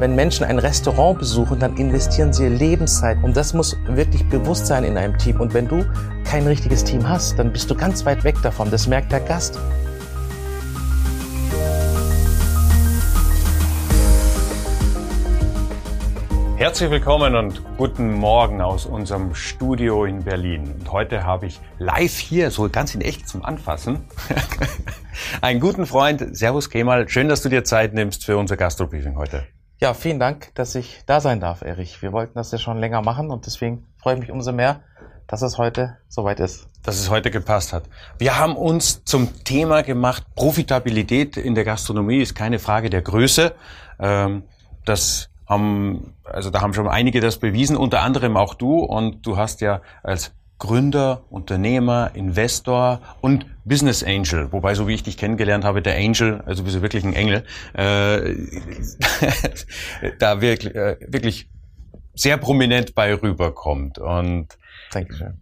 Wenn Menschen ein Restaurant besuchen, dann investieren sie Lebenszeit. Und das muss wirklich bewusst sein in einem Team. Und wenn du kein richtiges Team hast, dann bist du ganz weit weg davon. Das merkt der Gast. Herzlich willkommen und guten Morgen aus unserem Studio in Berlin. Und heute habe ich live hier, so ganz in echt zum Anfassen, einen guten Freund. Servus Kemal, schön, dass du dir Zeit nimmst für unser Gastrobriefing heute. Ja, vielen Dank, dass ich da sein darf, Erich. Wir wollten das ja schon länger machen und deswegen freue ich mich umso mehr, dass es heute soweit ist. Dass es heute gepasst hat. Wir haben uns zum Thema gemacht, Profitabilität in der Gastronomie ist keine Frage der Größe. Ähm, das haben, also da haben schon einige das bewiesen, unter anderem auch du. Und du hast ja als Gründer, Unternehmer, Investor und Business Angel, wobei so wie ich dich kennengelernt habe, der Angel, also bist du wirklich ein Engel, äh, da wirklich, äh, wirklich sehr prominent bei rüberkommt. Und Dankeschön.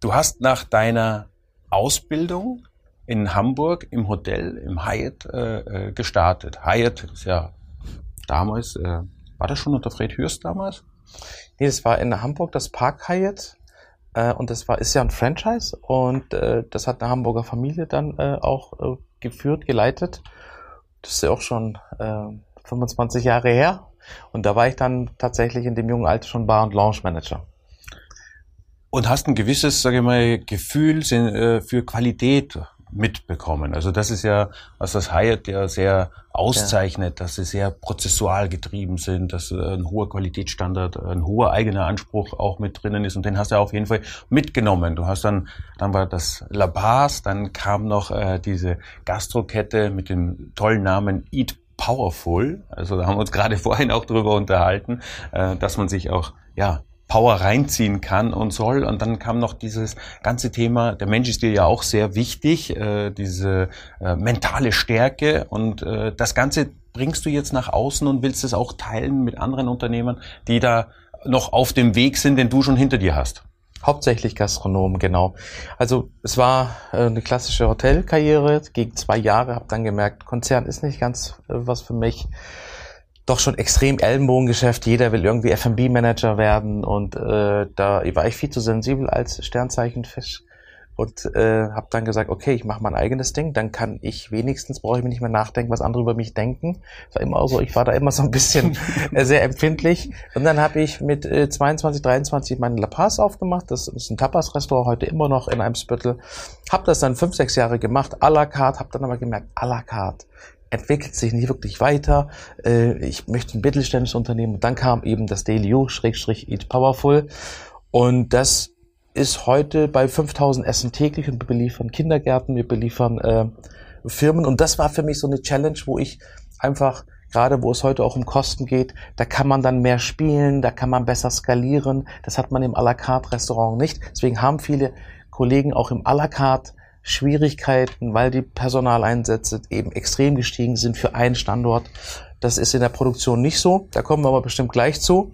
Du hast nach deiner Ausbildung in Hamburg im Hotel, im Hyatt äh, äh gestartet. Hyatt ist ja damals äh, war das schon unter Fred Hürst damals? Nee, das war in Hamburg das Park Hyatt. Äh, und das war, ist ja ein Franchise und äh, das hat eine Hamburger Familie dann äh, auch äh, geführt, geleitet. Das ist ja auch schon äh, 25 Jahre her. Und da war ich dann tatsächlich in dem jungen Alter schon Bar- und Lounge-Manager. Und hast ein gewisses, sage ich mal, Gefühl äh, für Qualität mitbekommen. Also das ist ja, was das Hyatt ja sehr auszeichnet, ja. dass sie sehr prozessual getrieben sind, dass ein hoher Qualitätsstandard, ein hoher eigener Anspruch auch mit drinnen ist und den hast du auf jeden Fall mitgenommen. Du hast dann, dann war das La Paz, dann kam noch äh, diese Gastrokette mit dem tollen Namen Eat Powerful. Also da haben wir uns gerade vorhin auch drüber unterhalten, äh, dass man sich auch ja Power reinziehen kann und soll. Und dann kam noch dieses ganze Thema, der Mensch ist dir ja auch sehr wichtig, äh, diese äh, mentale Stärke und äh, das Ganze bringst du jetzt nach außen und willst es auch teilen mit anderen Unternehmern, die da noch auf dem Weg sind, den du schon hinter dir hast. Hauptsächlich Gastronomen, genau. Also es war äh, eine klassische Hotelkarriere, gegen zwei Jahre, habe dann gemerkt, Konzern ist nicht ganz äh, was für mich doch schon extrem Ellenbogengeschäft. Jeder will irgendwie F&B-Manager werden und äh, da war ich viel zu sensibel als Sternzeichenfisch und äh, habe dann gesagt, okay, ich mache mein eigenes Ding, dann kann ich wenigstens, brauche ich mir nicht mehr nachdenken, was andere über mich denken. Das war immer so, ich war da immer so ein bisschen äh, sehr empfindlich. Und dann habe ich mit äh, 22, 23 meinen La Paz aufgemacht. Das ist ein Tapas-Restaurant, heute immer noch in einem Spittel. Habe das dann fünf, sechs Jahre gemacht, à la carte, habe dann aber gemerkt, à la carte entwickelt sich nicht wirklich weiter. Äh, ich möchte ein mittelständisches Unternehmen. Und dann kam eben das Daily U, Schrägstrich Eat Powerful. Und das ist heute bei 5000 Essen täglich und wir beliefern Kindergärten, wir beliefern äh, Firmen. Und das war für mich so eine Challenge, wo ich einfach gerade wo es heute auch um Kosten geht, da kann man dann mehr spielen, da kann man besser skalieren. Das hat man im à la carte Restaurant nicht. Deswegen haben viele Kollegen auch im à la carte Schwierigkeiten, weil die Personaleinsätze eben extrem gestiegen sind für einen Standort. Das ist in der Produktion nicht so. Da kommen wir aber bestimmt gleich zu.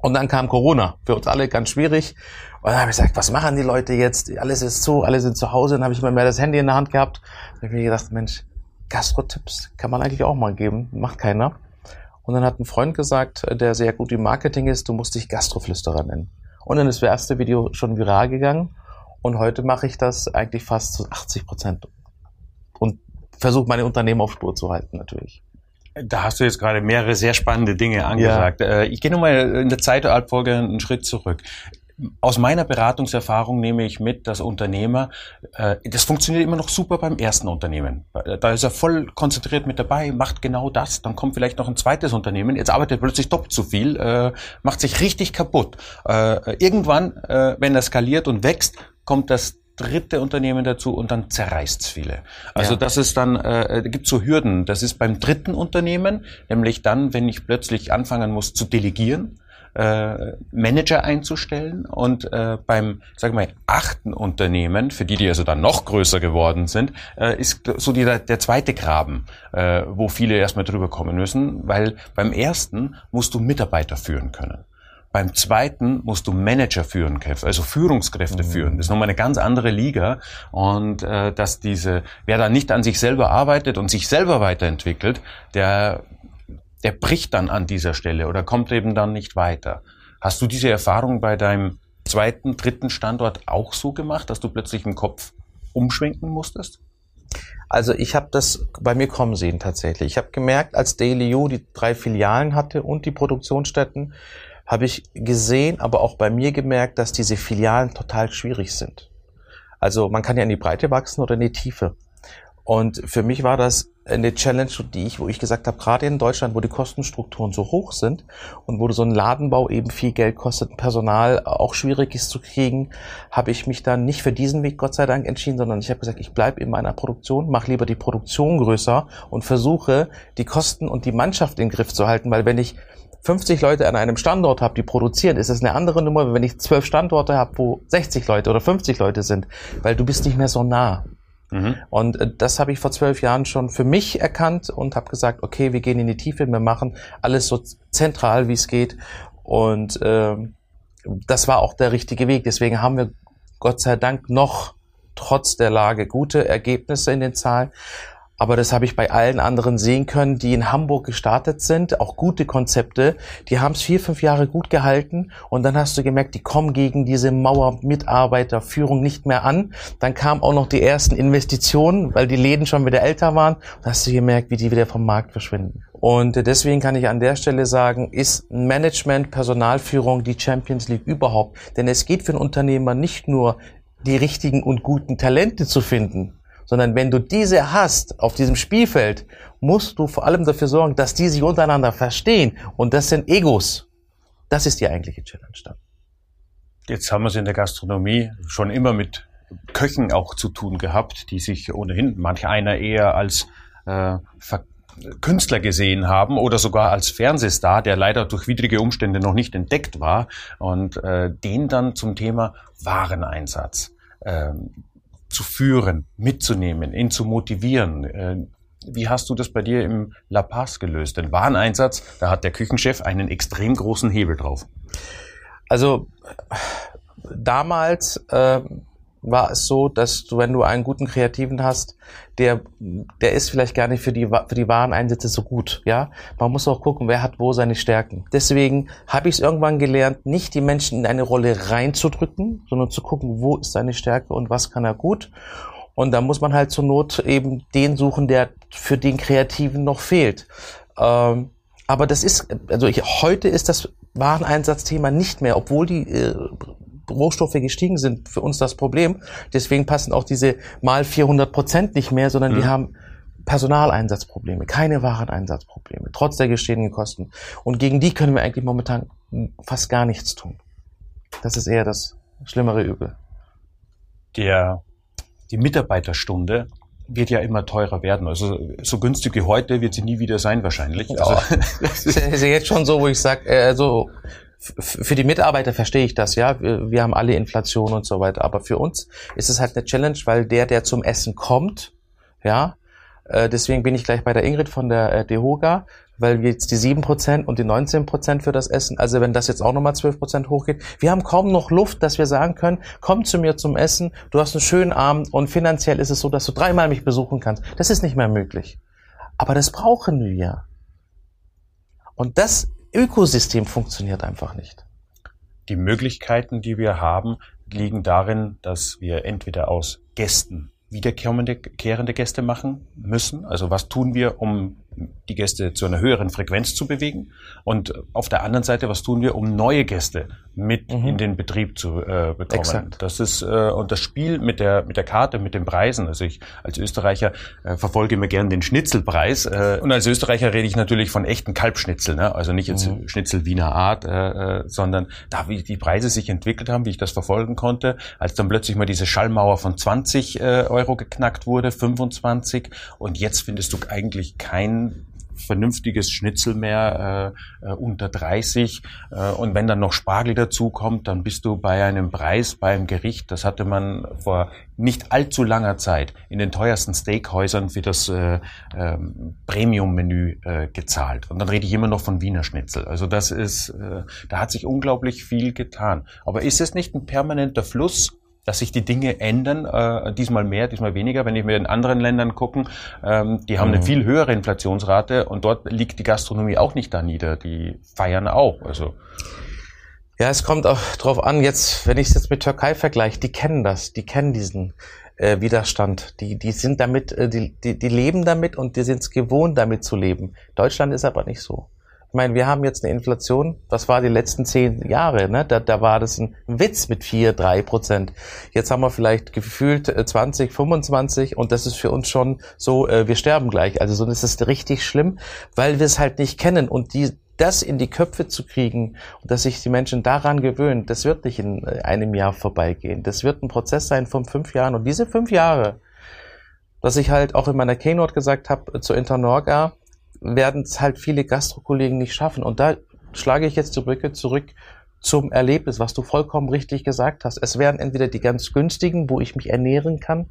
Und dann kam Corona. Für uns alle ganz schwierig. Und dann habe ich gesagt, was machen die Leute jetzt? Alles ist zu, alle sind zu Hause. Dann habe ich mal mehr das Handy in der Hand gehabt. Da habe ich mir gedacht, Mensch, Gastro-Tipps kann man eigentlich auch mal geben. Macht keiner. Und dann hat ein Freund gesagt, der sehr gut im Marketing ist, du musst dich Gastroflüsterer nennen. Und dann ist das erste Video schon viral gegangen. Und heute mache ich das eigentlich fast zu 80 Prozent und versuche meine Unternehmen auf Spur zu halten natürlich. Da hast du jetzt gerade mehrere sehr spannende Dinge angesagt. Ja. Äh, ich gehe nochmal in der Zeitabfolge einen Schritt zurück. Aus meiner Beratungserfahrung nehme ich mit, dass Unternehmer, äh, das funktioniert immer noch super beim ersten Unternehmen. Da ist er voll konzentriert mit dabei, macht genau das, dann kommt vielleicht noch ein zweites Unternehmen, jetzt arbeitet er plötzlich doppelt so viel, äh, macht sich richtig kaputt. Äh, irgendwann, äh, wenn er skaliert und wächst, kommt das dritte Unternehmen dazu und dann zerreißt's viele. Also ja. das ist dann, äh, gibt so Hürden. Das ist beim dritten Unternehmen, nämlich dann, wenn ich plötzlich anfangen muss zu delegieren, äh, Manager einzustellen und äh, beim, sagen wir mal, achten Unternehmen, für die, die also dann noch größer geworden sind, äh, ist so die, der zweite Graben, äh, wo viele erstmal drüber kommen müssen, weil beim ersten musst du Mitarbeiter führen können. Beim zweiten musst du Manager führen, also Führungskräfte mhm. führen. Das ist nochmal eine ganz andere Liga. Und äh, dass diese, wer da nicht an sich selber arbeitet und sich selber weiterentwickelt, der der bricht dann an dieser Stelle oder kommt eben dann nicht weiter. Hast du diese Erfahrung bei deinem zweiten, dritten Standort auch so gemacht, dass du plötzlich im Kopf umschwenken musstest? Also ich habe das bei mir kommen sehen tatsächlich. Ich habe gemerkt, als Daily U die drei Filialen hatte und die Produktionsstätten, habe ich gesehen, aber auch bei mir gemerkt, dass diese Filialen total schwierig sind. Also man kann ja in die Breite wachsen oder in die Tiefe. Und für mich war das eine Challenge, die ich, wo ich gesagt habe, gerade in Deutschland, wo die Kostenstrukturen so hoch sind und wo so ein Ladenbau eben viel Geld kostet, Personal auch schwierig ist zu kriegen, habe ich mich dann nicht für diesen Weg Gott sei Dank entschieden, sondern ich habe gesagt, ich bleibe in meiner Produktion, mache lieber die Produktion größer und versuche die Kosten und die Mannschaft in den Griff zu halten, weil wenn ich 50 Leute an einem Standort habe, die produzieren, ist es eine andere Nummer, wenn ich zwölf Standorte habe, wo 60 Leute oder 50 Leute sind, weil du bist nicht mehr so nah. Mhm. Und äh, das habe ich vor zwölf Jahren schon für mich erkannt und habe gesagt, okay, wir gehen in die Tiefe, wir machen alles so zentral, wie es geht. Und äh, das war auch der richtige Weg. Deswegen haben wir Gott sei Dank noch trotz der Lage gute Ergebnisse in den Zahlen. Aber das habe ich bei allen anderen sehen können, die in Hamburg gestartet sind, auch gute Konzepte. Die haben es vier, fünf Jahre gut gehalten und dann hast du gemerkt, die kommen gegen diese Mauer Mitarbeiterführung nicht mehr an. Dann kamen auch noch die ersten Investitionen, weil die Läden schon wieder älter waren. Da hast du gemerkt, wie die wieder vom Markt verschwinden. Und deswegen kann ich an der Stelle sagen, ist Management, Personalführung die Champions League überhaupt. Denn es geht für einen Unternehmer nicht nur die richtigen und guten Talente zu finden, sondern wenn du diese hast auf diesem Spielfeld, musst du vor allem dafür sorgen, dass die sich untereinander verstehen. Und das sind Egos. Das ist die eigentliche Challenge dann. Jetzt haben wir es in der Gastronomie schon immer mit Köchen auch zu tun gehabt, die sich ohnehin manch einer eher als äh, Künstler gesehen haben oder sogar als Fernsehstar, der leider durch widrige Umstände noch nicht entdeckt war und äh, den dann zum Thema Wareneinsatz. Ähm, zu führen, mitzunehmen, ihn zu motivieren. Äh, wie hast du das bei dir im La Paz gelöst? Den Wareneinsatz, da hat der Küchenchef einen extrem großen Hebel drauf. Also damals äh, war es so, dass du, wenn du einen guten Kreativen hast, der, der ist vielleicht gar nicht für die, für die Wareneinsätze so gut, ja. Man muss auch gucken, wer hat wo seine Stärken. Deswegen habe ich es irgendwann gelernt, nicht die Menschen in eine Rolle reinzudrücken, sondern zu gucken, wo ist seine Stärke und was kann er gut. Und da muss man halt zur Not eben den suchen, der für den Kreativen noch fehlt. Ähm, aber das ist, also ich, heute ist das Wareneinsatzthema nicht mehr, obwohl die äh, Rohstoffe gestiegen sind, für uns das Problem. Deswegen passen auch diese mal 400 Prozent nicht mehr, sondern mhm. die haben Personaleinsatzprobleme, keine Wareneinsatzprobleme, trotz der gestiegenen Kosten. Und gegen die können wir eigentlich momentan fast gar nichts tun. Das ist eher das schlimmere Übel. Der, die Mitarbeiterstunde wird ja immer teurer werden. Also so günstig wie heute wird sie nie wieder sein wahrscheinlich. Ja, also, das ist ja jetzt schon so, wo ich sage, äh, also für die Mitarbeiter verstehe ich das, ja. Wir, wir, haben alle Inflation und so weiter. Aber für uns ist es halt eine Challenge, weil der, der zum Essen kommt, ja, äh, deswegen bin ich gleich bei der Ingrid von der äh, DEHOGA, weil wir jetzt die 7% und die 19% für das Essen, also wenn das jetzt auch nochmal 12% hochgeht, wir haben kaum noch Luft, dass wir sagen können, komm zu mir zum Essen, du hast einen schönen Abend und finanziell ist es so, dass du dreimal mich besuchen kannst. Das ist nicht mehr möglich. Aber das brauchen wir. Und das Ökosystem funktioniert einfach nicht. Die Möglichkeiten, die wir haben, liegen darin, dass wir entweder aus Gästen wiederkehrende Gäste machen müssen. Also was tun wir, um die Gäste zu einer höheren Frequenz zu bewegen? Und auf der anderen Seite, was tun wir, um neue Gäste mit mhm. in den Betrieb zu äh, bekommen? Exakt. Das ist äh, und das Spiel mit der mit der Karte, mit den Preisen. Also ich als Österreicher äh, verfolge immer gern den Schnitzelpreis äh, und als Österreicher rede ich natürlich von echten Kalbschnitzel, ne? also nicht jetzt mhm. Schnitzel Wiener Art, äh, äh, sondern da wie die Preise sich entwickelt haben, wie ich das verfolgen konnte, als dann plötzlich mal diese Schallmauer von 20 äh, Euro geknackt wurde, 25 und jetzt findest du eigentlich kein vernünftiges Schnitzel mehr äh, äh, unter 30. Äh, und wenn dann noch Spargel dazukommt, dann bist du bei einem Preis, bei einem Gericht, das hatte man vor nicht allzu langer Zeit in den teuersten Steakhäusern für das äh, ähm, Premium-Menü äh, gezahlt. Und dann rede ich immer noch von Wiener Schnitzel. Also das ist, äh, da hat sich unglaublich viel getan. Aber ist es nicht ein permanenter Fluss dass sich die Dinge ändern, äh, diesmal mehr, diesmal weniger. Wenn ich mir in anderen Ländern gucken, ähm, die haben mhm. eine viel höhere Inflationsrate und dort liegt die Gastronomie auch nicht da nieder. Die feiern auch. Also ja, es kommt auch drauf an, jetzt, wenn ich es jetzt mit Türkei vergleiche, die kennen das, die kennen diesen äh, Widerstand. Die, die sind damit, äh, die, die, die leben damit und die sind es gewohnt, damit zu leben. Deutschland ist aber nicht so. Ich meine, wir haben jetzt eine Inflation, das war die letzten zehn Jahre, ne? da, da war das ein Witz mit vier, drei Prozent. Jetzt haben wir vielleicht gefühlt 20, äh, 25 und das ist für uns schon so, äh, wir sterben gleich. Also so ist es richtig schlimm, weil wir es halt nicht kennen und die, das in die Köpfe zu kriegen und dass sich die Menschen daran gewöhnen, das wird nicht in äh, einem Jahr vorbeigehen. Das wird ein Prozess sein von fünf Jahren und diese fünf Jahre, dass ich halt auch in meiner Keynote gesagt habe zu Internorga, werden es halt viele Gastrokollegen nicht schaffen. Und da schlage ich jetzt die Brücke zurück zum Erlebnis, was du vollkommen richtig gesagt hast. Es werden entweder die ganz günstigen, wo ich mich ernähren kann,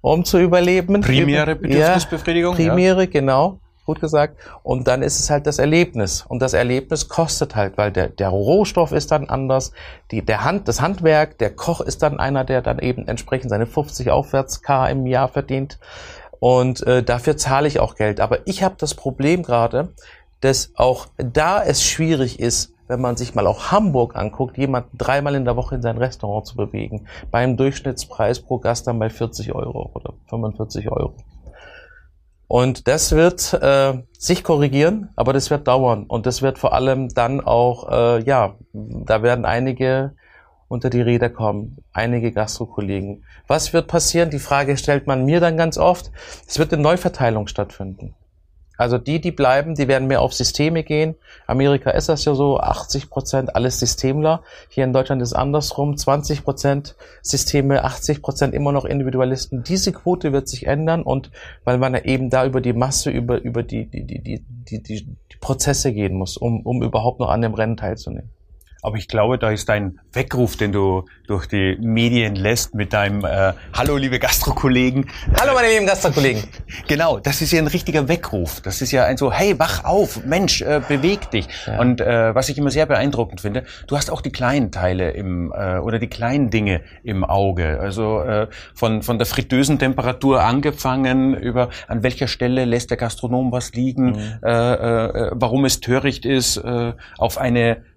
um zu überleben. Primäre Bedürfnisbefriedigung. Ja, primäre, ja. genau. Gut gesagt. Und dann ist es halt das Erlebnis. Und das Erlebnis kostet halt, weil der, der Rohstoff ist dann anders. Die, der Hand, das Handwerk, der Koch ist dann einer, der dann eben entsprechend seine 50 aufwärts K im Jahr verdient. Und äh, dafür zahle ich auch Geld. Aber ich habe das Problem gerade, dass auch da es schwierig ist, wenn man sich mal auch Hamburg anguckt, jemanden dreimal in der Woche in sein Restaurant zu bewegen, beim Durchschnittspreis pro Gast dann bei 40 Euro oder 45 Euro. Und das wird äh, sich korrigieren, aber das wird dauern. Und das wird vor allem dann auch, äh, ja, da werden einige unter die Räder kommen, einige Gastrokollegen. Was wird passieren? Die Frage stellt man mir dann ganz oft. Es wird eine Neuverteilung stattfinden. Also die, die bleiben, die werden mehr auf Systeme gehen. Amerika ist das ja so, 80 Prozent alles Systemler. Hier in Deutschland ist andersrum, 20 Prozent Systeme, 80 Prozent immer noch Individualisten. Diese Quote wird sich ändern und weil man eben da über die Masse, über, über die, die, die, die, die, die Prozesse gehen muss, um, um überhaupt noch an dem Rennen teilzunehmen. Aber ich glaube, da ist dein Weckruf, den du durch die Medien lässt mit deinem äh, Hallo, liebe Gastrokollegen. Hallo, meine lieben Gastrokollegen. Genau, das ist ja ein richtiger Weckruf. Das ist ja ein so, hey, wach auf, Mensch, äh, beweg dich. Ja. Und äh, was ich immer sehr beeindruckend finde, du hast auch die kleinen Teile im äh, oder die kleinen Dinge im Auge. Also äh, von von der fritteusen Temperatur angefangen über an welcher Stelle lässt der Gastronom was liegen, mhm. äh, äh, warum es töricht ist, äh, auf eine äh,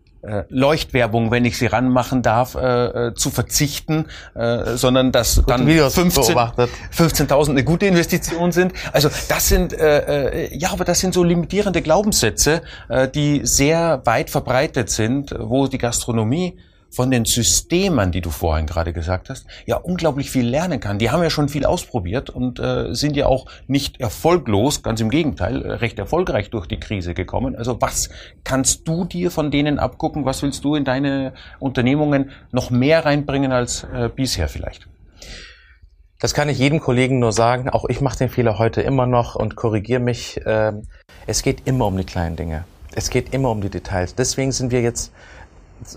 Leuchtwerbung, wenn ich sie ranmachen darf, äh, äh zu verzichten, äh, sondern dass Gute dann 15.000 15 eine gute Investition sind. Also das sind äh, äh, ja, aber das sind so limitierende Glaubenssätze, äh, die sehr weit verbreitet sind, wo die Gastronomie von den Systemen, die du vorhin gerade gesagt hast, ja unglaublich viel lernen kann. Die haben ja schon viel ausprobiert und äh, sind ja auch nicht erfolglos, ganz im Gegenteil, äh, recht erfolgreich durch die Krise gekommen. Also was kannst du dir von denen abgucken? Was willst du in deine Unternehmungen noch mehr reinbringen als äh, bisher vielleicht? Das kann ich jedem Kollegen nur sagen. Auch ich mache den Fehler heute immer noch und korrigiere mich. Ähm, es geht immer um die kleinen Dinge. Es geht immer um die Details. Deswegen sind wir jetzt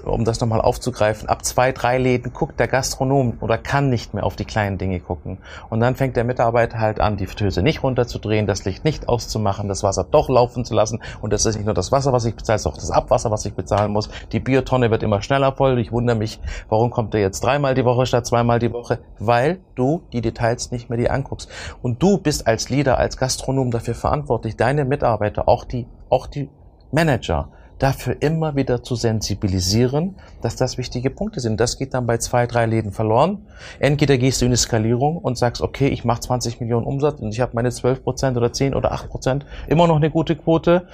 um das nochmal aufzugreifen, ab zwei, drei Läden guckt der Gastronom oder kann nicht mehr auf die kleinen Dinge gucken. Und dann fängt der Mitarbeiter halt an, die Fritteuse nicht runterzudrehen, das Licht nicht auszumachen, das Wasser doch laufen zu lassen. Und das ist nicht nur das Wasser, was ich bezahle, es ist auch das Abwasser, was ich bezahlen muss. Die Biotonne wird immer schneller voll. Ich wundere mich, warum kommt der jetzt dreimal die Woche statt zweimal die Woche? Weil du die Details nicht mehr dir anguckst. Und du bist als Leader, als Gastronom dafür verantwortlich, deine Mitarbeiter, auch die, auch die Manager, dafür immer wieder zu sensibilisieren, dass das wichtige Punkte sind. Das geht dann bei zwei, drei Läden verloren. Entweder gehst du in die Skalierung und sagst, okay, ich mache 20 Millionen Umsatz und ich habe meine 12 Prozent oder 10 oder 8 Prozent, immer noch eine gute Quote.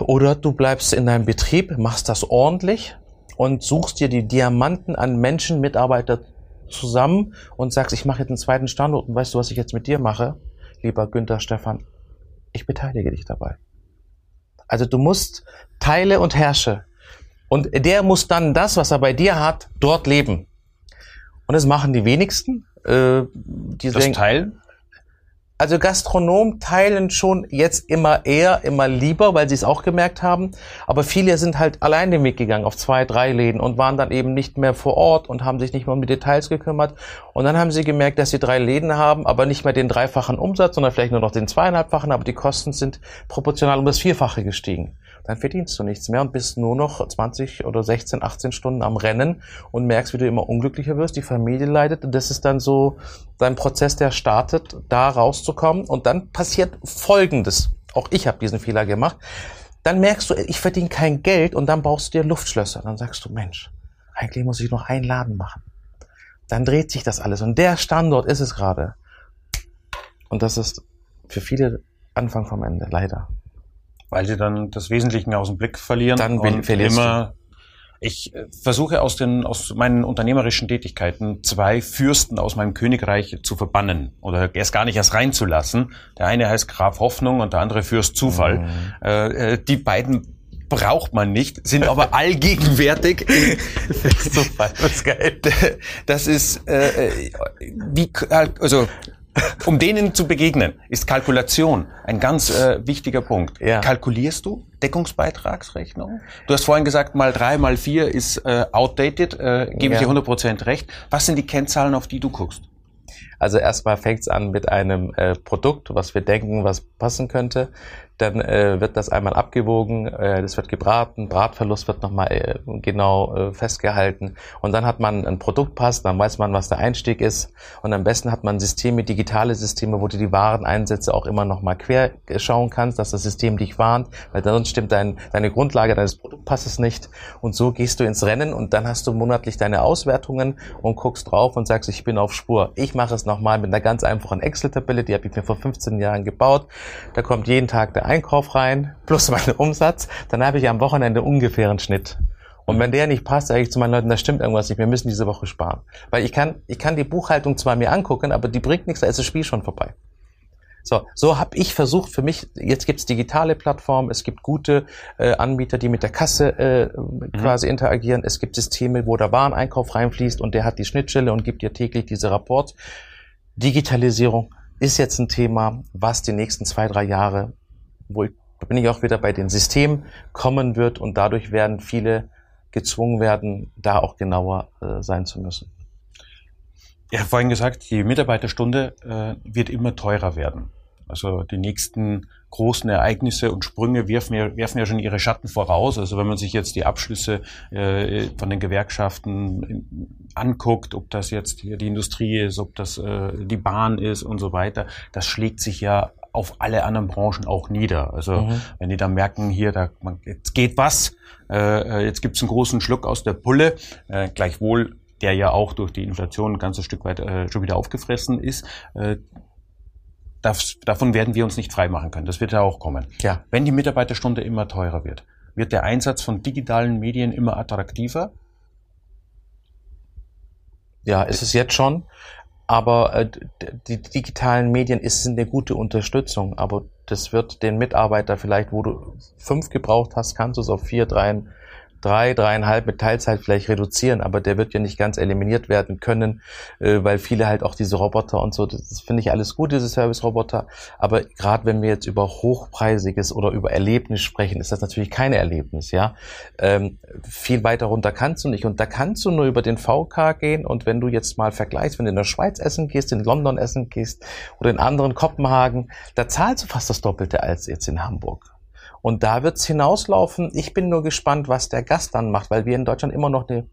Oder du bleibst in deinem Betrieb, machst das ordentlich und suchst dir die Diamanten an Menschen, Mitarbeiter zusammen und sagst, ich mache jetzt einen zweiten Standort und weißt du, was ich jetzt mit dir mache? Lieber Günther Stefan, ich beteilige dich dabei. Also du musst teile und herrsche. Und der muss dann das, was er bei dir hat, dort leben. Und das machen die wenigsten. Äh, die das denken, Teilen? Also Gastronomen teilen schon jetzt immer eher, immer lieber, weil sie es auch gemerkt haben. Aber viele sind halt allein den Weg gegangen auf zwei, drei Läden und waren dann eben nicht mehr vor Ort und haben sich nicht mehr um die Details gekümmert. Und dann haben sie gemerkt, dass sie drei Läden haben, aber nicht mehr den dreifachen Umsatz, sondern vielleicht nur noch den zweieinhalbfachen, aber die Kosten sind proportional um das Vierfache gestiegen. Dann verdienst du nichts mehr und bist nur noch 20 oder 16, 18 Stunden am Rennen und merkst, wie du immer unglücklicher wirst, die Familie leidet. Und das ist dann so dein Prozess, der startet, da rauszukommen. Und dann passiert Folgendes. Auch ich habe diesen Fehler gemacht. Dann merkst du, ich verdiene kein Geld und dann baust du dir Luftschlösser. Dann sagst du, Mensch, eigentlich muss ich noch einen Laden machen. Dann dreht sich das alles. Und der Standort ist es gerade. Und das ist für viele Anfang vom Ende, leider. Weil sie dann das Wesentliche aus dem Blick verlieren. Dann und verlierst immer, du. Ich äh, versuche aus den aus meinen unternehmerischen Tätigkeiten zwei Fürsten aus meinem Königreich zu verbannen oder erst gar nicht erst reinzulassen. Der eine heißt Graf Hoffnung und der andere Fürst Zufall. Mhm. Äh, äh die beiden braucht man nicht, sind aber allgegenwärtig. Zufall, das ist geil. Das ist äh, äh wie also um denen zu begegnen, ist Kalkulation ein ganz äh, wichtiger Punkt. Ja. Kalkulierst du Deckungsbeitragsrechnung? Du hast vorhin gesagt, mal drei, mal vier ist äh, outdated, äh, gebe ja. ich dir 100% recht. Was sind die Kennzahlen, auf die du guckst? Also erstmal fängt es an mit einem äh, Produkt, was wir denken, was passen könnte. Dann äh, wird das einmal abgewogen, äh, das wird gebraten, Bratverlust wird nochmal äh, genau äh, festgehalten und dann hat man ein Produktpass, dann weiß man, was der Einstieg ist und am besten hat man Systeme, digitale Systeme, wo du die Wareneinsätze auch immer nochmal quer schauen kannst, dass das System dich warnt, weil sonst stimmt dein, deine Grundlage deines Produktpasses nicht und so gehst du ins Rennen und dann hast du monatlich deine Auswertungen und guckst drauf und sagst, ich bin auf Spur. Ich mache es nochmal mit einer ganz einfachen Excel-Tabelle, die habe ich mir vor 15 Jahren gebaut. Da kommt jeden Tag der Einkauf rein, plus meinen Umsatz, dann habe ich am Wochenende ungefähr einen Schnitt. Und wenn der nicht passt, sage ich zu meinen Leuten, da stimmt irgendwas nicht, wir müssen diese Woche sparen. Weil ich kann, ich kann die Buchhaltung zwar mir angucken, aber die bringt nichts, da ist das Spiel schon vorbei. So, so habe ich versucht für mich, jetzt gibt's digitale Plattformen, es gibt gute äh, Anbieter, die mit der Kasse äh, mhm. quasi interagieren, es gibt Systeme, wo der Wareneinkauf reinfließt und der hat die Schnittstelle und gibt dir täglich diese Rapports. Digitalisierung ist jetzt ein Thema, was die nächsten zwei, drei Jahre wo ich, bin ich auch wieder bei den Systemen kommen wird und dadurch werden viele gezwungen werden, da auch genauer äh, sein zu müssen. Ich habe vorhin gesagt, die Mitarbeiterstunde äh, wird immer teurer werden. Also die nächsten großen Ereignisse und Sprünge werfen ja, werfen ja schon ihre Schatten voraus. Also wenn man sich jetzt die Abschlüsse äh, von den Gewerkschaften anguckt, ob das jetzt hier die Industrie ist, ob das äh, die Bahn ist und so weiter, das schlägt sich ja auf alle anderen Branchen auch nieder. Also mhm. wenn die dann merken, hier, da man, jetzt geht was, äh, äh jetzt gibt's einen großen Schluck aus der Pulle, äh, gleichwohl der ja auch durch die Inflation ein ganzes Stück weit äh, schon wieder aufgefressen ist. Äh, das, davon werden wir uns nicht freimachen können. Das wird ja auch kommen. Ja. Wenn die Mitarbeiterstunde immer teurer wird, wird der Einsatz von digitalen Medien immer attraktiver? Ja, ist es jetzt schon. Aber äh, die digitalen Medien ist eine gute Unterstützung, aber das wird den Mitarbeiter vielleicht, wo du fünf gebraucht hast, kannst du es auf vier, drei, drei, dreieinhalb mit Teilzeit vielleicht reduzieren, aber der wird ja nicht ganz eliminiert werden können, äh, weil viele halt auch diese Roboter und so, das finde ich alles gut, diese Service-Roboter, aber gerade wenn wir jetzt über hochpreisiges oder über Erlebnis sprechen, ist das natürlich kein Erlebnis, ja. Ähm, viel weiter runter kannst du nicht und da kannst du nur über den VK gehen und wenn du jetzt mal vergleichst, wenn du in der Schweiz essen gehst, in London essen gehst oder in anderen Kopenhagen, da zahlst du fast das Doppelte als jetzt in Hamburg. Und da wird's hinauslaufen. Ich bin nur gespannt, was der Gast dann macht, weil wir in Deutschland immer noch eine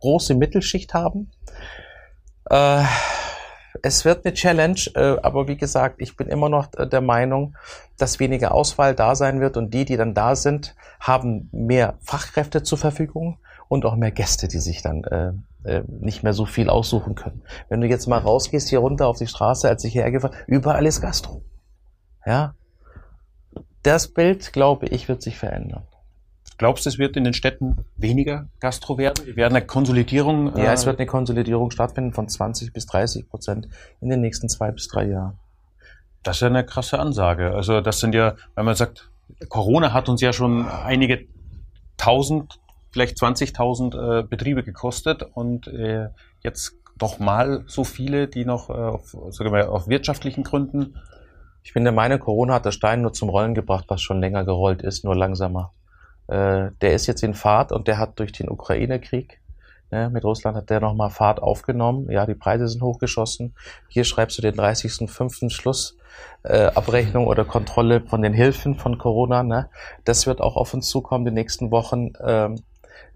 große Mittelschicht haben. Äh, es wird eine Challenge, äh, aber wie gesagt, ich bin immer noch der Meinung, dass weniger Auswahl da sein wird und die, die dann da sind, haben mehr Fachkräfte zur Verfügung und auch mehr Gäste, die sich dann äh, äh, nicht mehr so viel aussuchen können. Wenn du jetzt mal rausgehst hier runter auf die Straße, als ich hergefahren, überall ist Gastro. Ja, das Bild, glaube ich, wird sich verändern. Glaubst du, es wird in den Städten weniger Gastro werden? Wir werden eine Konsolidierung. Ja, es äh, wird eine Konsolidierung stattfinden von 20 bis 30 Prozent in den nächsten zwei bis drei Jahren. Das ist ja eine krasse Ansage. Also das sind ja, wenn man sagt, Corona hat uns ja schon einige tausend, vielleicht 20.000 äh, Betriebe gekostet und äh, jetzt doch mal so viele, die noch äh, auf, sagen wir, auf wirtschaftlichen Gründen ich bin der Meinung, Corona hat das Stein nur zum Rollen gebracht, was schon länger gerollt ist, nur langsamer. Äh, der ist jetzt in Fahrt und der hat durch den Ukraine-Krieg Ja, mit Russland hat der nochmal Fahrt aufgenommen. Ja, die Preise sind hochgeschossen. Hier schreibst du den 30.05. Schluss. Äh, Abrechnung oder Kontrolle von den Hilfen von Corona. Ne? Das wird auch auf uns zukommen die nächsten Wochen. Ähm,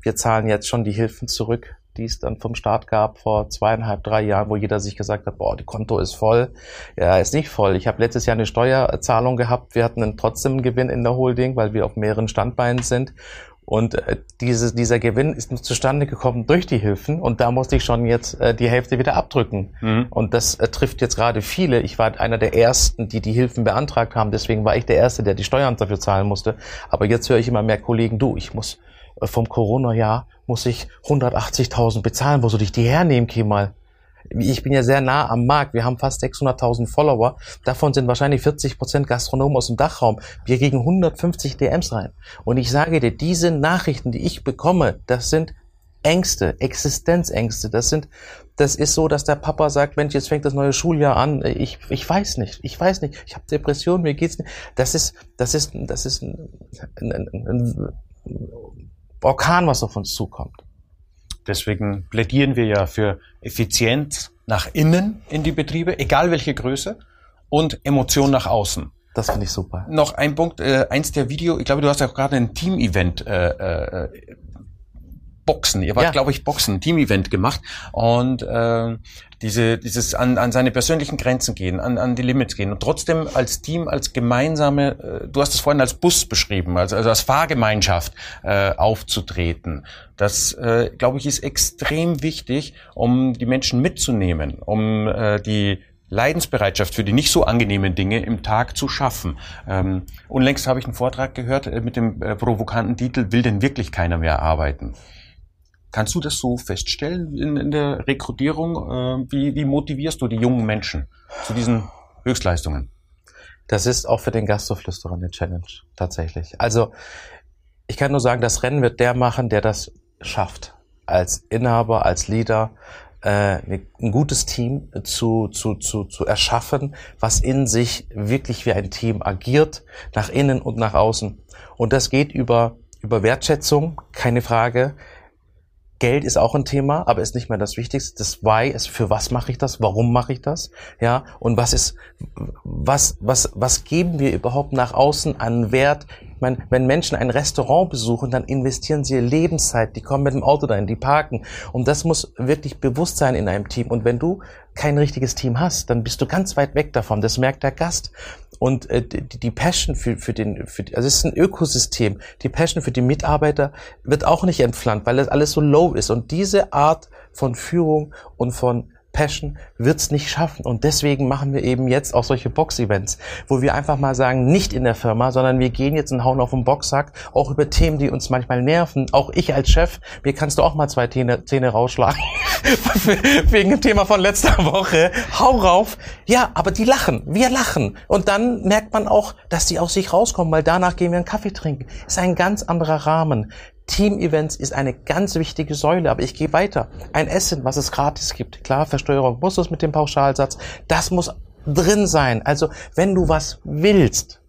wir zahlen jetzt schon die Hilfen zurück, die es dann vom Staat gab vor zweieinhalb, drei Jahren, wo jeder sich gesagt hat, boah, die Konto ist voll. Ja, ist nicht voll. Ich habe letztes Jahr eine Steuerzahlung gehabt. Wir hatten trotzdem einen Gewinn in der Holding, weil wir auf mehreren Standbeinen sind. Und äh, diese, dieser Gewinn ist nur zustande gekommen durch die Hilfen und da musste ich schon jetzt äh, die Hälfte wieder abdrücken. Mhm. Und das äh, trifft jetzt gerade viele. Ich war einer der Ersten, die die Hilfen beantragt haben, deswegen war ich der Erste, der die Steuern dafür zahlen musste. Aber jetzt höre ich immer mehr Kollegen, du, ich muss vom Corona-Jahr muss ich 180.000 bezahlen, wo soll ich die hernehmen, Kemal? ich bin ja sehr nah am Markt. Wir haben fast 600.000 Follower. Davon sind wahrscheinlich 40 Prozent Gastronomen aus dem Dachraum. Wir kriegen 150 DMs rein. Und ich sage dir, diese Nachrichten, die ich bekomme, das sind Ängste, Existenzängste. Das sind, das ist so, dass der Papa sagt, Mensch, jetzt fängt das neue Schuljahr an. Ich, ich weiß nicht, ich weiß nicht. Ich habe Depressionen, mir geht's nicht. Das ist, das ist, das ist ein, ein, ein, ein Orkan, was auf uns zukommt. Deswegen plädieren wir ja für Effizienz nach innen in die Betriebe, egal welche Größe, und Emotion nach außen. Das finde ich super. Noch ein Punkt, äh, eins der Video, ich glaube, du hast ja auch gerade ein Team-Event äh, äh, Boxen. Ihr wart, ja. glaube ich, Boxen, Team-Event gemacht. Und äh, diese, dieses an, an seine persönlichen Grenzen gehen, an, an die Limits gehen und trotzdem als Team, als gemeinsame, äh, du hast es vorhin als Bus beschrieben, also, also als Fahrgemeinschaft äh, aufzutreten. Das, äh, glaube ich, ist extrem wichtig, um die Menschen mitzunehmen, um äh, die Leidensbereitschaft für die nicht so angenehmen Dinge im Tag zu schaffen. Ähm, unlängst habe ich einen Vortrag gehört äh, mit dem äh, provokanten Titel Will denn wirklich keiner mehr arbeiten? Kannst du das so feststellen in, in der Rekrutierung? Äh, wie, wie motivierst du die jungen Menschen zu diesen Höchstleistungen? Das ist auch für den Gastroflüsterer eine Challenge, tatsächlich. Also, ich kann nur sagen, das Rennen wird der machen, der das schafft. Als Inhaber, als Leader, äh, ein gutes Team zu, zu, zu, zu erschaffen, was in sich wirklich wie ein Team agiert, nach innen und nach außen. Und das geht über, über Wertschätzung, keine Frage. Geld ist auch ein Thema, aber ist nicht mehr das Wichtigste. Das Why ist, für was mache ich das? Warum mache ich das? Ja, und was ist, was, was, was geben wir überhaupt nach außen an Wert? Meine, wenn Menschen ein Restaurant besuchen, dann investieren sie Lebenszeit. Die kommen mit dem Auto dahin, die parken. Und das muss wirklich bewusst sein in einem Team. Und wenn du kein richtiges Team hast, dann bist du ganz weit weg davon. Das merkt der Gast. Und äh, die, die Passion für, für den, für, also es ist ein Ökosystem. Die Passion für die Mitarbeiter wird auch nicht entflammt, weil das alles so low ist. Und diese Art von Führung und von Passion wird's nicht schaffen. Und deswegen machen wir eben jetzt auch solche Box-Events, wo wir einfach mal sagen, nicht in der Firma, sondern wir gehen jetzt und hauen auf den Boxsack, auch über Themen, die uns manchmal nerven. Auch ich als Chef, mir kannst du auch mal zwei Zähne, Zähne rausschlagen. Wegen dem Thema von letzter Woche. Hau rauf. Ja, aber die lachen. Wir lachen. Und dann merkt man auch, dass die aus sich rauskommen, weil danach gehen wir einen Kaffee trinken. ist ein ganz anderer Rahmen. Team-Events ist eine ganz wichtige Säule, aber ich gehe weiter. Ein Essen, was es gratis gibt. Klar, Versteuerung muss es mit dem Pauschalsatz. Das muss drin sein. Also, wenn du was willst,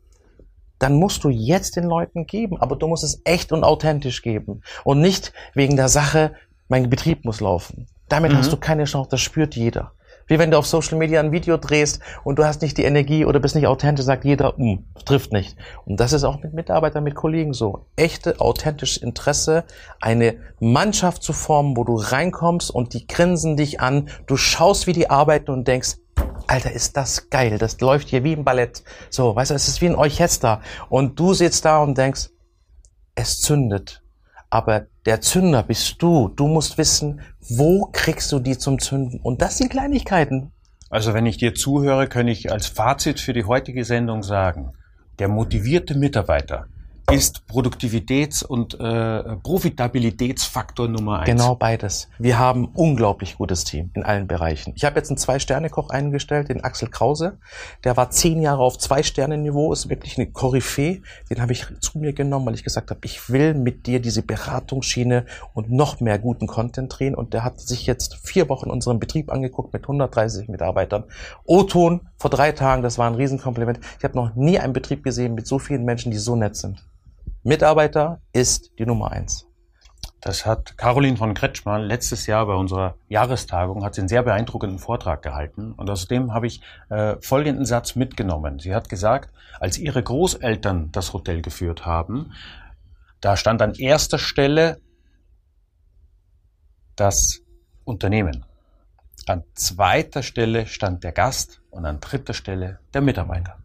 dann musst du jetzt den Leuten geben, aber du musst es echt und authentisch geben. Und nicht wegen der Sache, mein Betrieb muss laufen. Damit mhm. hast du keine Chance, das spürt jeder. Wie wenn du auf Social Media ein Video drehst und du hast nicht die Energie oder bist nicht authentisch, sagt jeder, hm, trifft nicht. Und das ist auch mit Mitarbeitern, mit Kollegen so. Echte, authentisches Interesse, eine Mannschaft zu formen, wo du reinkommst und die grinsen dich an, du schaust, wie die arbeiten und denkst, Alter, ist das geil. Das läuft hier wie im Ballett. So, weißt du, es ist wie ein Orchester. Und du sitzt da und denkst, es zündet. Aber der Zünder bist du. Du musst wissen, wo kriegst du die zum Zünden? Und das sind Kleinigkeiten. Also wenn ich dir zuhöre, kann ich als Fazit für die heutige Sendung sagen, der motivierte Mitarbeiter, ist Produktivitäts- und äh, Profitabilitätsfaktor Nummer eins. Genau beides. Wir haben unglaublich gutes Team in allen Bereichen. Ich habe jetzt einen Zwei-Sterne-Koch eingestellt, den Axel Krause. Der war zehn Jahre auf Zwei-Sterne-Niveau, ist wirklich eine Koryphäe. Den habe ich zu mir genommen, weil ich gesagt habe, ich will mit dir diese Beratungsschiene und noch mehr guten Content drehen. Und der hat sich jetzt vier Wochen unseren Betrieb angeguckt mit 130 Mitarbeitern. O-Ton vor drei Tagen, das war ein Riesenkompliment. Ich habe noch nie einen Betrieb gesehen mit so vielen Menschen, die so nett sind. Mitarbeiter ist die Nummer eins. Das hat Caroline von Kretschmann letztes Jahr bei unserer Jahrestagung hat sie einen sehr beeindruckenden Vortrag gehalten und aus dem habe ich äh, folgenden Satz mitgenommen. Sie hat gesagt, als ihre Großeltern das Hotel geführt haben, da stand an erster Stelle das Unternehmen. An zweiter Stelle stand der Gast und an dritter Stelle der Mitarbeiter.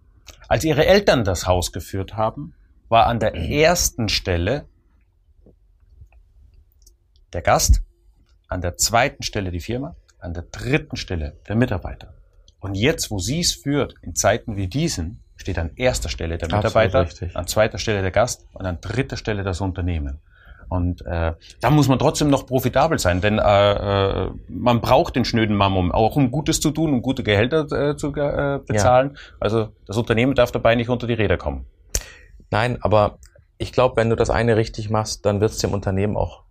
Als ihre Eltern das Haus geführt haben, war an der ersten Stelle der Gast, an der zweiten Stelle die Firma, an der dritten Stelle der Mitarbeiter. Und jetzt, wo sie es führt, in Zeiten wie diesen, steht an erster Stelle der Mitarbeiter, an zweiter Stelle der Gast und an dritter Stelle das Unternehmen. Und äh, da muss man trotzdem noch profitabel sein, denn äh, äh, man braucht den schnöden Mammum, auch um Gutes zu tun, um gute Gehälter äh, zu äh, bezahlen. Ja. Also das Unternehmen darf dabei nicht unter die Räder kommen. Nein, aber ich glaube, wenn du das eine richtig machst, dann wird es dem Unternehmen auch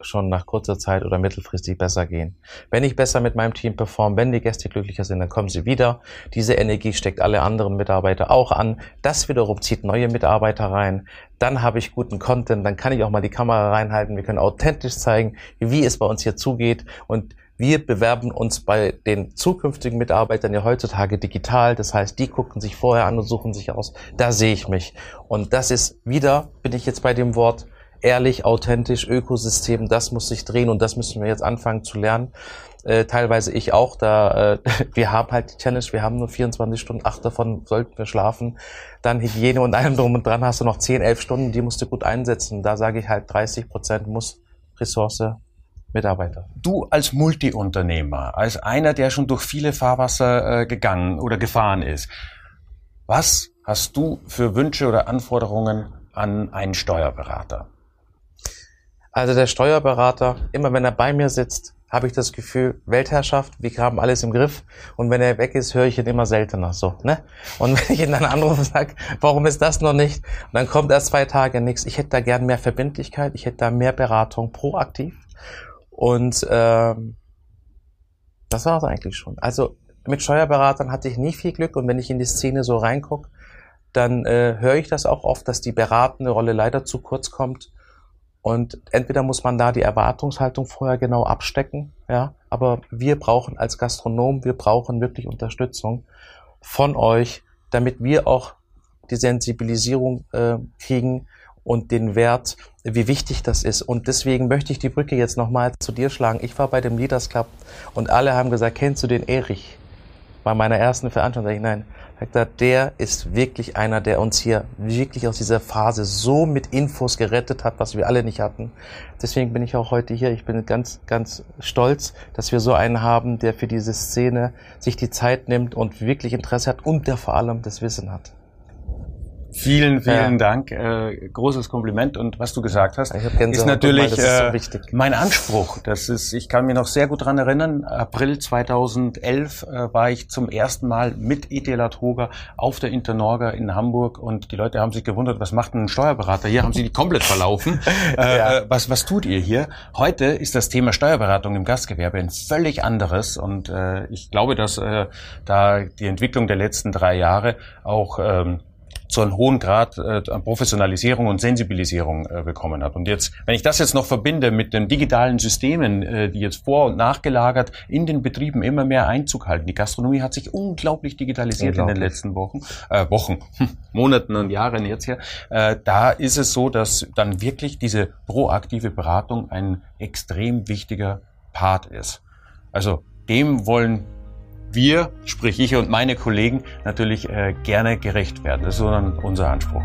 schon nach kurzer Zeit oder mittelfristig besser gehen. Wenn ich besser mit meinem Team performe, wenn die Gäste glücklicher sind, dann kommen sie wieder. Diese Energie steckt alle anderen Mitarbeiter auch an. Das wiederum zieht neue Mitarbeiter rein. Dann habe ich guten Content, dann kann ich auch mal die Kamera reinhalten. Wir können authentisch zeigen, wie es bei uns hier zugeht und wir bewerben uns bei den zukünftigen Mitarbeitern ja heutzutage digital. Das heißt, die gucken sich vorher an und suchen sich aus. Da sehe ich mich. Und das ist wieder, bin ich jetzt bei dem Wort, ehrlich, authentisch, Ökosystem, das muss sich drehen und das müssen wir jetzt anfangen zu lernen. Äh, teilweise ich auch, da äh, wir haben halt die Challenge, wir haben nur 24 Stunden, acht davon sollten wir schlafen. Dann Hygiene und allem drum und dran hast du noch 10, 11 Stunden, die musst du gut einsetzen. Da sage ich halt 30 Prozent muss Ressource Mitarbeiter. Du als Multiunternehmer, als einer, der schon durch viele Fahrwasser äh, gegangen oder gefahren ist, was hast du für Wünsche oder Anforderungen an einen Steuerberater? Also der Steuerberater, immer wenn er bei mir sitzt, habe ich das Gefühl, Weltherrschaft, wir haben alles im Griff. Und wenn er weg ist, höre ich ihn immer seltener so. Ne? Und wenn ich ihn dann anrufe und sage, warum ist das noch nicht? Und dann kommt erst zwei Tage nichts. Ich hätte da gern mehr Verbindlichkeit, ich hätte da mehr Beratung proaktiv. Und ähm, das war es eigentlich schon. Also mit Steuerberatern hatte ich nie viel Glück und wenn ich in die Szene so reingucke, dann äh, höre ich das auch oft, dass die beratende Rolle leider zu kurz kommt und entweder muss man da die Erwartungshaltung vorher genau abstecken, ja, aber wir brauchen als Gastronom, wir brauchen wirklich Unterstützung von euch, damit wir auch die Sensibilisierung äh, kriegen und den Wert, wie wichtig das ist. Und deswegen möchte ich die Brücke jetzt nochmal zu dir schlagen. Ich war bei dem Leaders Club und alle haben gesagt, kennst du den Erich? Bei meiner ersten Veranstaltung sage ich, nein, der ist wirklich einer, der uns hier wirklich aus dieser Phase so mit Infos gerettet hat, was wir alle nicht hatten. Deswegen bin ich auch heute hier. Ich bin ganz, ganz stolz, dass wir so einen haben, der für diese Szene sich die Zeit nimmt und wirklich Interesse hat und der vor allem das Wissen hat. Vielen, vielen ja. Dank. Äh, großes Kompliment. Und was du gesagt hast, ist natürlich mal, ist so äh, mein Anspruch. Das ist, ich kann mich noch sehr gut dran erinnern. April 2011 äh, war ich zum ersten Mal mit Etela Toga auf der Internorga in Hamburg und die Leute haben sich gewundert, was macht ein Steuerberater hier? Haben sie die komplett verlaufen? Äh, ja. Äh, was, was tut ihr hier? Heute ist das Thema Steuerberatung im Gastgewerbe ein völlig anderes und äh, ich glaube, dass äh, da die Entwicklung der letzten drei Jahre auch ähm, so einen hohen Grad äh, an Professionalisierung und Sensibilisierung äh, bekommen hat. Und jetzt, wenn ich das jetzt noch verbinde mit den digitalen Systemen, äh, die jetzt vor- und nachgelagert in den Betrieben immer mehr Einzug halten. Die Gastronomie hat sich unglaublich digitalisiert unglaublich. in den letzten Wochen, äh, Wochen, hm, Monaten und Jahren jetzt hier. Äh, da ist es so, dass dann wirklich diese proaktive Beratung ein extrem wichtiger Part ist. Also dem wollen wir, sprich ich und meine Kollegen, natürlich äh, gerne gerecht werden. Das ist so unser Anspruch.